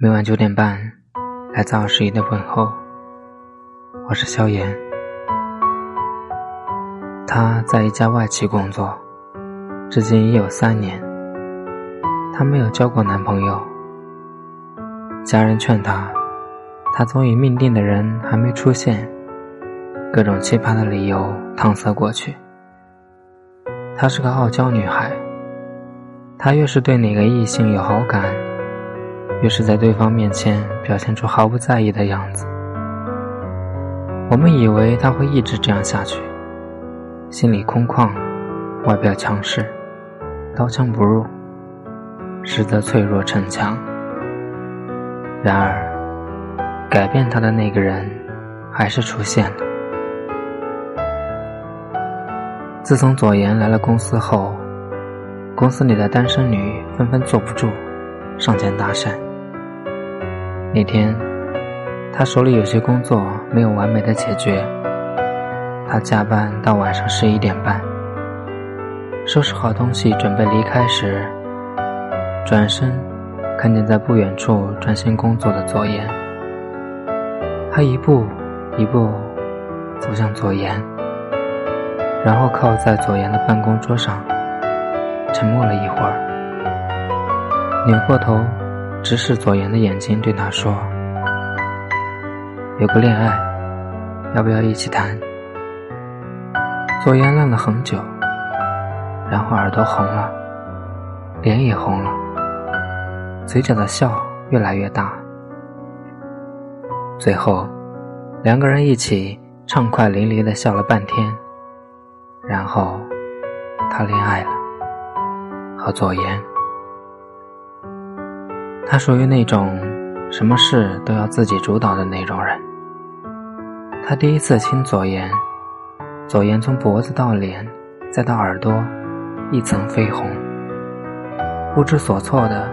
每晚九点半，来自二十一的问候。我是萧炎。他在一家外企工作，至今已有三年。他没有交过男朋友。家人劝他，他总以命定的人还没出现，各种奇葩的理由搪塞过去。她是个傲娇女孩。她越是对哪个异性有好感。越是在对方面前表现出毫不在意的样子，我们以为他会一直这样下去，心里空旷，外表强势，刀枪不入，实则脆弱逞强。然而，改变他的那个人还是出现了。自从左岩来了公司后，公司里的单身女纷纷坐不住，上前搭讪。那天，他手里有些工作没有完美的解决，他加班到晚上十一点半，收拾好东西准备离开时，转身看见在不远处专心工作的左岩，他一步一步走向左岩，然后靠在左岩的办公桌上，沉默了一会儿，扭过头。直视左岩的眼睛，对他说：“有个恋爱，要不要一起谈？”左岩愣了很久，然后耳朵红了，脸也红了，嘴角的笑越来越大。最后，两个人一起畅快淋漓的笑了半天，然后他恋爱了，和左岩。他属于那种什么事都要自己主导的那种人。他第一次亲左岩，左岩从脖子到脸，再到耳朵，一层绯红。不知所措的，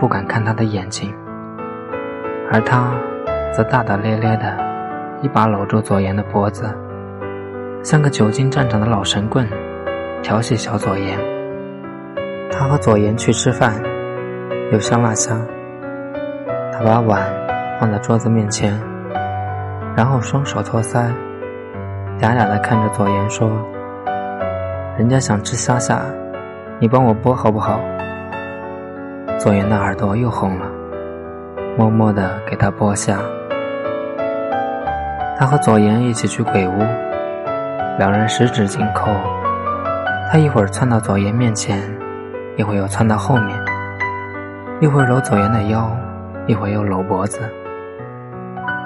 不敢看他的眼睛，而他则大大咧咧的，一把搂住左岩的脖子，像个久经战场的老神棍，调戏小左岩。他和左岩去吃饭。有香辣虾，他把碗放在桌子面前，然后双手托腮，嗲嗲的看着左岩说：“人家想吃虾虾，你帮我剥好不好？”左岩的耳朵又红了，默默的给他剥虾。他和左岩一起去鬼屋，两人十指紧扣，他一会儿窜到左岩面前，一会儿又窜到后面。一会儿揉左岩的腰，一会儿又搂脖子。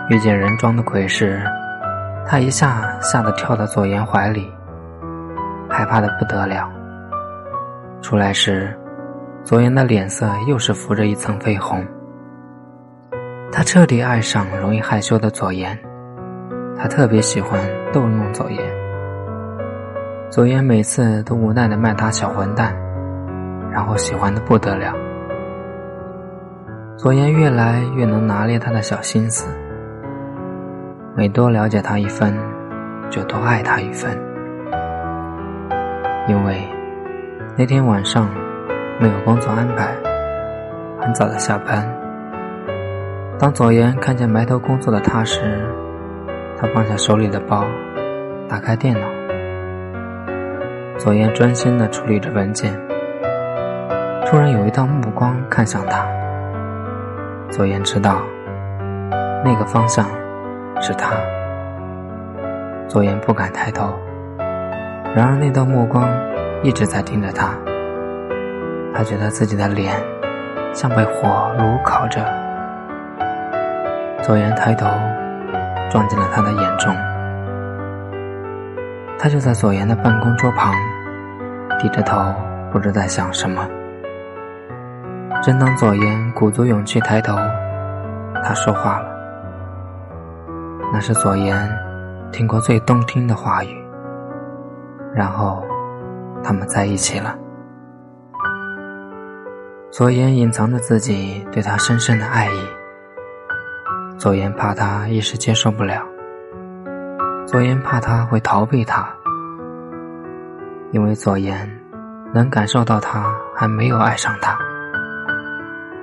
遇见人装的鬼时，他一下吓得跳到左岩怀里，害怕的不得了。出来时，左岩的脸色又是浮着一层绯红。他彻底爱上容易害羞的左岩，他特别喜欢逗弄左岩。左岩每次都无奈的骂他小混蛋，然后喜欢的不得了。左岩越来越能拿捏他的小心思，每多了解他一分，就多爱他一分。因为那天晚上没有工作安排，很早的下班。当左岩看见埋头工作的他时，他放下手里的包，打开电脑。左岩专心的处理着文件，突然有一道目光看向他。左岩知道，那个方向是他。左岩不敢抬头，然而那道目光一直在盯着他。他觉得自己的脸像被火炉烤着。左岩抬头，撞进了他的眼中。他就在左岩的办公桌旁，低着头，不知在想什么。正当左岩鼓足勇气抬头，他说话了。那是左岩听过最动听的话语。然后，他们在一起了。左岩隐藏着自己对他深深的爱意。左岩怕他一时接受不了。左岩怕他会逃避他，因为左岩能感受到他还没有爱上他。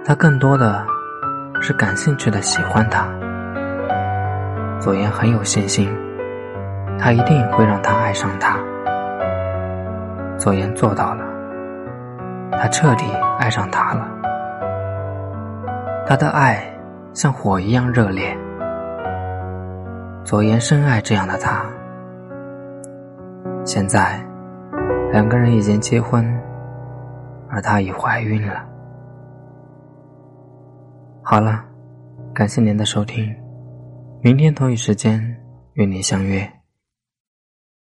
他更多的是感兴趣的喜欢他。左岩很有信心，他一定会让他爱上他。左岩做到了，他彻底爱上他了。他的爱像火一样热烈。左岩深爱这样的他。现在，两个人已经结婚，而她已怀孕了。好了，感谢您的收听，明天同一时间与您相约。